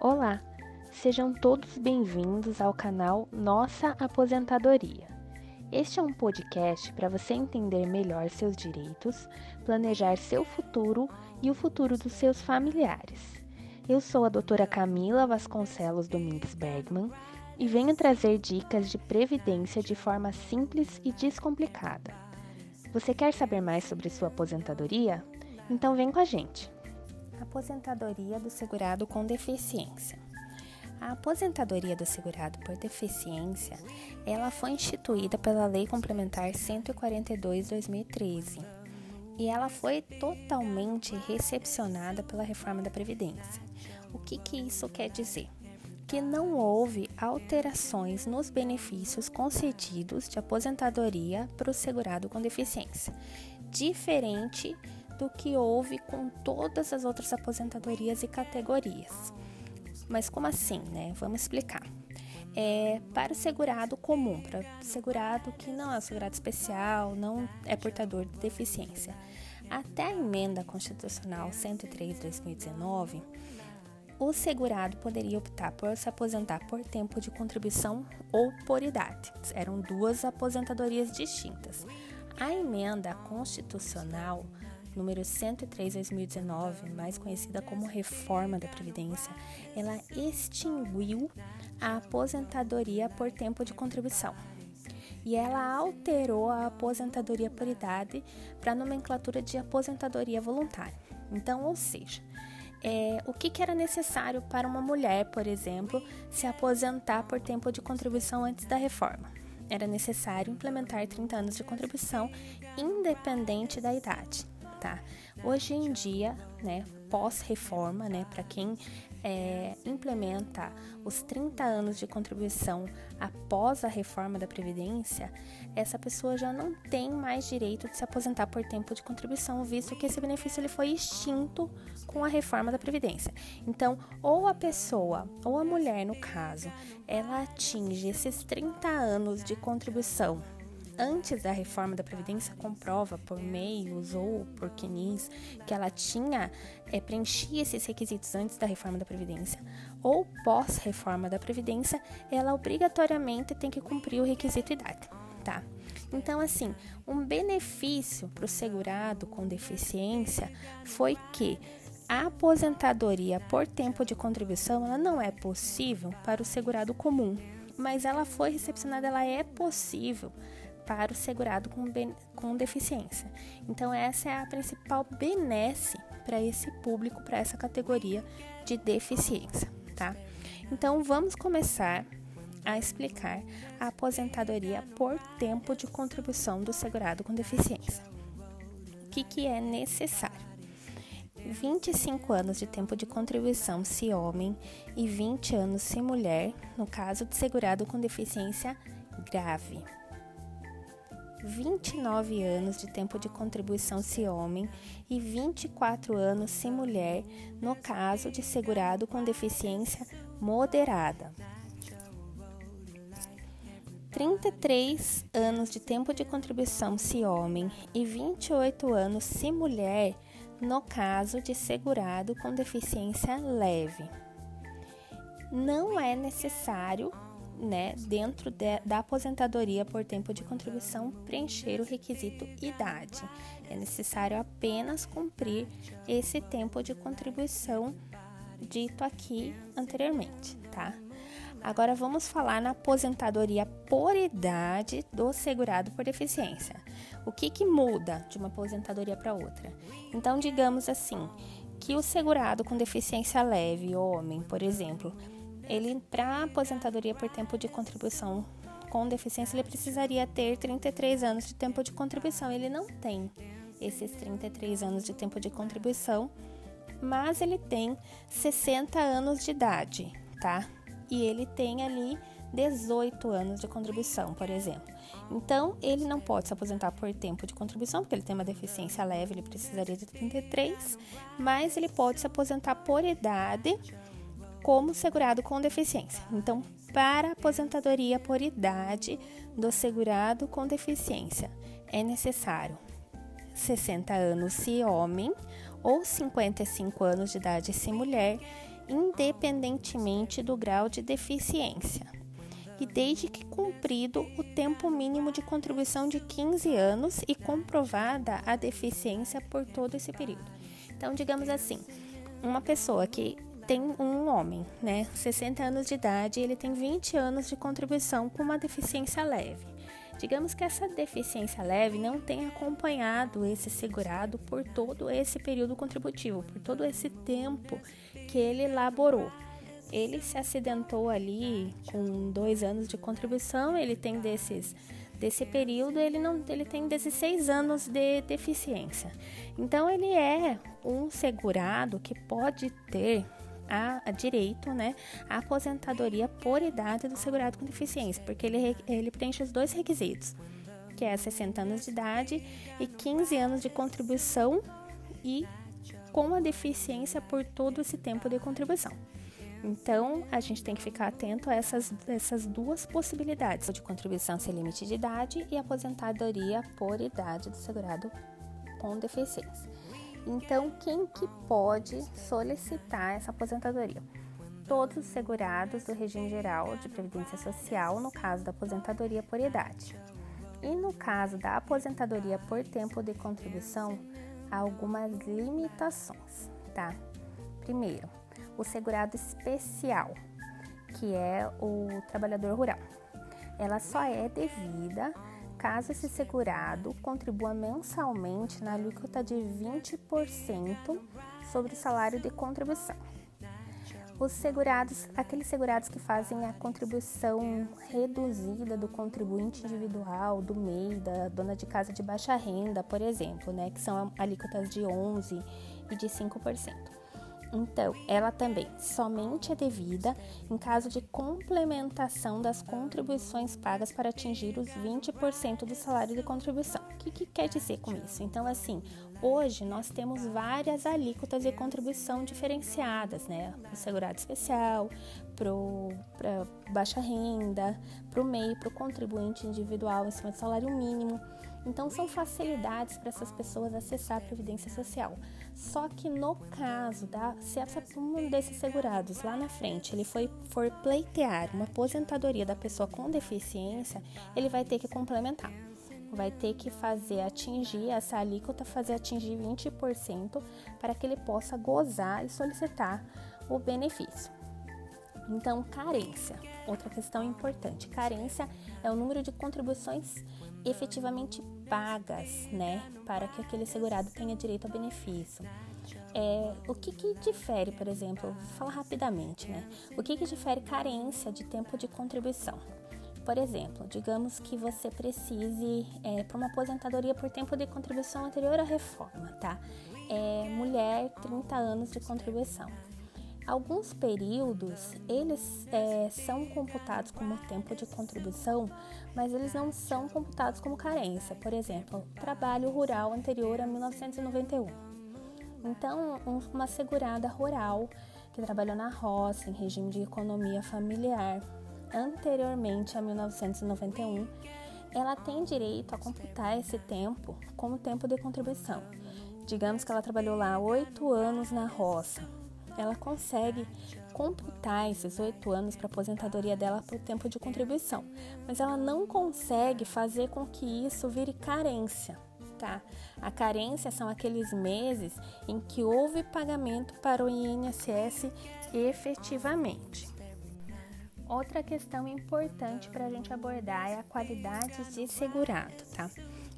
Olá, sejam todos bem-vindos ao canal Nossa Aposentadoria. Este é um podcast para você entender melhor seus direitos, planejar seu futuro e o futuro dos seus familiares. Eu sou a doutora Camila Vasconcelos Domingues Bergman e venho trazer dicas de previdência de forma simples e descomplicada. Você quer saber mais sobre sua aposentadoria? Então vem com a gente! Aposentadoria do segurado com deficiência. A aposentadoria do segurado por deficiência, ela foi instituída pela Lei Complementar 142/2013 e ela foi totalmente recepcionada pela reforma da previdência. O que que isso quer dizer? Que não houve alterações nos benefícios concedidos de aposentadoria para o segurado com deficiência, diferente do que houve com todas as outras aposentadorias e categorias. Mas como assim, né? Vamos explicar. É, para o segurado comum, para o segurado que não é segurado especial, não é portador de deficiência. Até a emenda constitucional 103/2019, o segurado poderia optar por se aposentar por tempo de contribuição ou por idade. Eram duas aposentadorias distintas. A emenda constitucional número 103 2019, mais conhecida como Reforma da Previdência, ela extinguiu a aposentadoria por tempo de contribuição. E ela alterou a aposentadoria por idade para a nomenclatura de aposentadoria voluntária. Então, ou seja, é, o que, que, era necessário para uma mulher, por exemplo, se aposentar por tempo de contribuição antes da reforma? Era necessário implementar 30 anos de contribuição, independente da idade tá? Hoje em dia, né, pós-reforma, né, para quem é, implementa os 30 anos de contribuição após a reforma da Previdência, essa pessoa já não tem mais direito de se aposentar por tempo de contribuição, visto que esse benefício ele foi extinto com a reforma da Previdência. Então, ou a pessoa, ou a mulher no caso, ela atinge esses 30 anos de contribuição antes da reforma da Previdência comprova por meios ou por quinis que ela tinha é, preenchia esses requisitos antes da reforma da Previdência ou pós-reforma da Previdência, ela obrigatoriamente tem que cumprir o requisito idade, tá? Então, assim, um benefício para o segurado com deficiência foi que a aposentadoria por tempo de contribuição ela não é possível para o segurado comum, mas ela foi recepcionada, ela é possível para o segurado com, com deficiência. Então, essa é a principal benesse para esse público, para essa categoria de deficiência, tá? Então, vamos começar a explicar a aposentadoria por tempo de contribuição do segurado com deficiência. O que, que é necessário? 25 anos de tempo de contribuição se homem e 20 anos se mulher, no caso de segurado com deficiência grave. 29 anos de tempo de contribuição se homem e 24 anos se mulher, no caso de segurado com deficiência moderada. 33 anos de tempo de contribuição se homem e 28 anos se mulher, no caso de segurado com deficiência leve. Não é necessário né, dentro de, da aposentadoria por tempo de contribuição, preencher o requisito idade. É necessário apenas cumprir esse tempo de contribuição dito aqui anteriormente, tá? Agora vamos falar na aposentadoria por idade do segurado por deficiência. O que, que muda de uma aposentadoria para outra? Então, digamos assim, que o segurado com deficiência leve, homem, por exemplo, ele para aposentadoria por tempo de contribuição com deficiência, ele precisaria ter 33 anos de tempo de contribuição. Ele não tem esses 33 anos de tempo de contribuição, mas ele tem 60 anos de idade, tá? E ele tem ali 18 anos de contribuição, por exemplo. Então, ele não pode se aposentar por tempo de contribuição, porque ele tem uma deficiência leve, ele precisaria de 33, mas ele pode se aposentar por idade como segurado com deficiência. Então, para aposentadoria por idade do segurado com deficiência, é necessário 60 anos se homem ou 55 anos de idade se mulher independentemente do grau de deficiência, e desde que cumprido o tempo mínimo de contribuição de 15 anos e comprovada a deficiência por todo esse período. Então, digamos assim, uma pessoa que tem um homem, né, 60 anos de idade, ele tem 20 anos de contribuição com uma deficiência leve. Digamos que essa deficiência leve não tenha acompanhado esse segurado por todo esse período contributivo, por todo esse tempo que ele laborou. Ele se acidentou ali com dois anos de contribuição, ele tem desses desse período, ele não ele tem 16 anos de deficiência. Então ele é um segurado que pode ter a, a, direito né, à aposentadoria por idade do segurado com deficiência, porque ele, ele preenche os dois requisitos, que é 60 anos de idade e 15 anos de contribuição e com a deficiência por todo esse tempo de contribuição. Então, a gente tem que ficar atento a essas, essas duas possibilidades de contribuição sem limite de idade e aposentadoria por idade do segurado com deficiência. Então, quem que pode solicitar essa aposentadoria? Todos os segurados do regime geral de previdência social, no caso da aposentadoria por idade. E no caso da aposentadoria por tempo de contribuição, há algumas limitações, tá? Primeiro, o segurado especial, que é o trabalhador rural. Ela só é devida caso esse segurado contribua mensalmente na alíquota de 20% sobre o salário de contribuição. Os segurados, aqueles segurados que fazem a contribuição reduzida do contribuinte individual, do MEI, da dona de casa de baixa renda, por exemplo, né, que são alíquotas de 11 e de 5%. Então, ela também somente é devida em caso de complementação das contribuições pagas para atingir os 20% do salário de contribuição. O que, que, quer dizer com isso? Então, assim, hoje nós temos várias alíquotas de contribuição diferenciadas, né? Para o segurado especial, para baixa renda, para o MEI, para o contribuinte individual em cima do salário mínimo. Então, são facilidades para essas pessoas acessar a Previdência Social. Só que no caso da, se essa, um desses segurados lá na frente ele foi, for pleitear uma aposentadoria da pessoa com deficiência, ele vai ter que complementar. Vai ter que fazer atingir essa alíquota, fazer atingir 20% para que ele possa gozar e solicitar o benefício. Então, carência. Outra questão importante. Carência é o número de contribuições efetivamente pagas, né, para que aquele segurado tenha direito ao benefício. É, o que, que difere, por exemplo, vou falar rapidamente, né? O que, que difere carência de tempo de contribuição? Por exemplo, digamos que você precise é, para uma aposentadoria por tempo de contribuição anterior à reforma, tá? É, mulher, 30 anos de contribuição. Alguns períodos eles é, são computados como tempo de contribuição, mas eles não são computados como carência. Por exemplo, trabalho rural anterior a 1991. Então, uma segurada rural que trabalhou na roça em regime de economia familiar anteriormente a 1991, ela tem direito a computar esse tempo como tempo de contribuição. Digamos que ela trabalhou lá oito anos na roça ela consegue computar esses oito anos para a aposentadoria dela por tempo de contribuição, mas ela não consegue fazer com que isso vire carência. Tá? A carência são aqueles meses em que houve pagamento para o INSS efetivamente. Outra questão importante para a gente abordar é a qualidade de segurado, tá?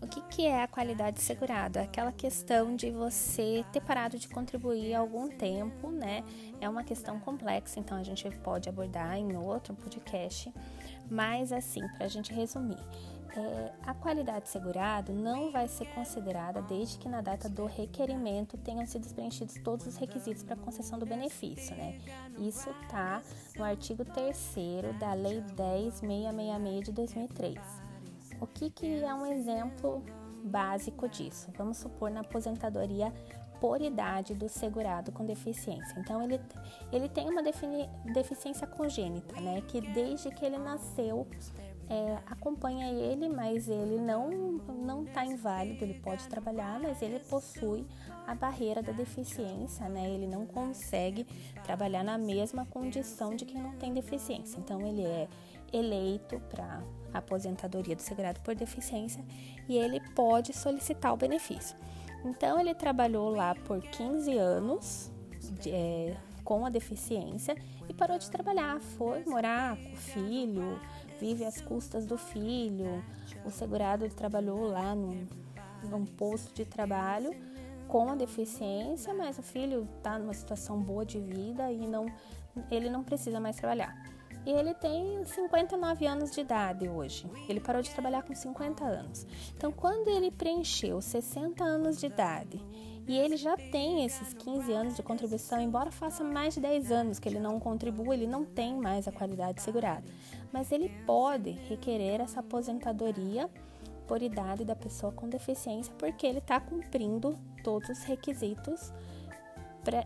O que, que é a qualidade segurada? Aquela questão de você ter parado de contribuir há algum tempo, né? É uma questão complexa, então a gente pode abordar em outro podcast. Mas, assim, para a gente resumir, é, a qualidade segurado não vai ser considerada desde que na data do requerimento tenham sido preenchidos todos os requisitos para concessão do benefício, né? Isso tá no artigo 3 da Lei 10666 de 2003. O que, que é um exemplo básico disso? Vamos supor na aposentadoria por idade do segurado com deficiência. Então, ele, ele tem uma deficiência congênita, né? Que desde que ele nasceu é, acompanha ele, mas ele não não está inválido, ele pode trabalhar, mas ele possui a barreira da deficiência, né? Ele não consegue trabalhar na mesma condição de quem não tem deficiência. Então ele é eleito para aposentadoria do segurado por deficiência e ele pode solicitar o benefício. Então ele trabalhou lá por 15 anos de, é, com a deficiência e parou de trabalhar, foi morar com o filho, vive às custas do filho. O segurado trabalhou lá num, num posto de trabalho com a deficiência, mas o filho está numa situação boa de vida e não, ele não precisa mais trabalhar. E ele tem 59 anos de idade hoje. Ele parou de trabalhar com 50 anos. Então, quando ele preencheu 60 anos de idade e ele já tem esses 15 anos de contribuição, embora faça mais de 10 anos que ele não contribua, ele não tem mais a qualidade segurada. Mas ele pode requerer essa aposentadoria por idade da pessoa com deficiência, porque ele está cumprindo todos os requisitos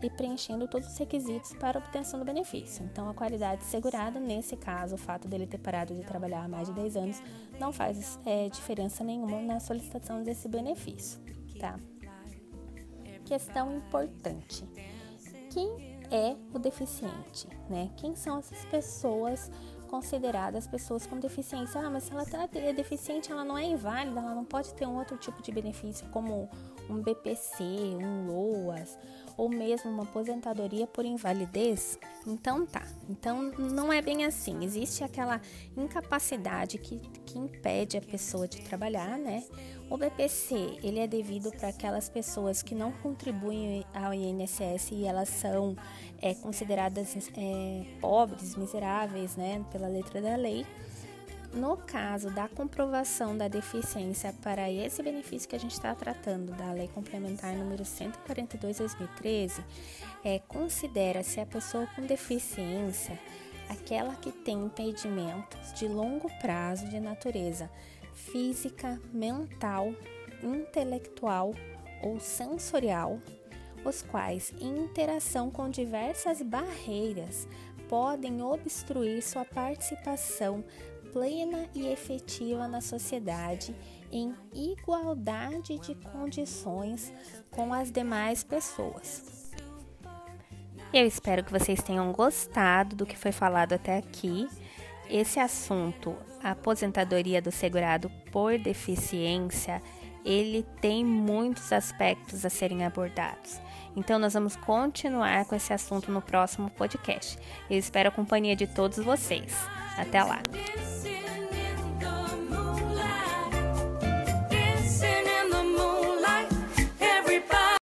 e preenchendo todos os requisitos para obtenção do benefício. Então, a qualidade segurada, nesse caso, o fato dele ter parado de trabalhar há mais de 10 anos, não faz é, diferença nenhuma na solicitação desse benefício, tá? questão importante. Quem é o deficiente, né? Quem são essas pessoas consideradas pessoas com deficiência? Ah, mas se ela tá, é deficiente, ela não é inválida, ela não pode ter um outro tipo de benefício como um BPC, um LOAS, ou mesmo uma aposentadoria por invalidez? Então tá. Então não é bem assim. Existe aquela incapacidade que, que impede a pessoa de trabalhar, né? O BPC, ele é devido para aquelas pessoas que não contribuem ao INSS e elas são é, consideradas é, pobres, miseráveis, né, pela letra da lei. No caso da comprovação da deficiência para esse benefício que a gente está tratando, da Lei Complementar número 142/2013, é, considera-se a pessoa com deficiência aquela que tem impedimentos de longo prazo de natureza física, mental, intelectual ou sensorial, os quais, em interação com diversas barreiras, podem obstruir sua participação plena e efetiva na sociedade em igualdade de condições com as demais pessoas. Eu espero que vocês tenham gostado do que foi falado até aqui. Esse assunto, a aposentadoria do segurado por deficiência, ele tem muitos aspectos a serem abordados. Então, nós vamos continuar com esse assunto no próximo podcast. Eu espero a companhia de todos vocês. Até lá!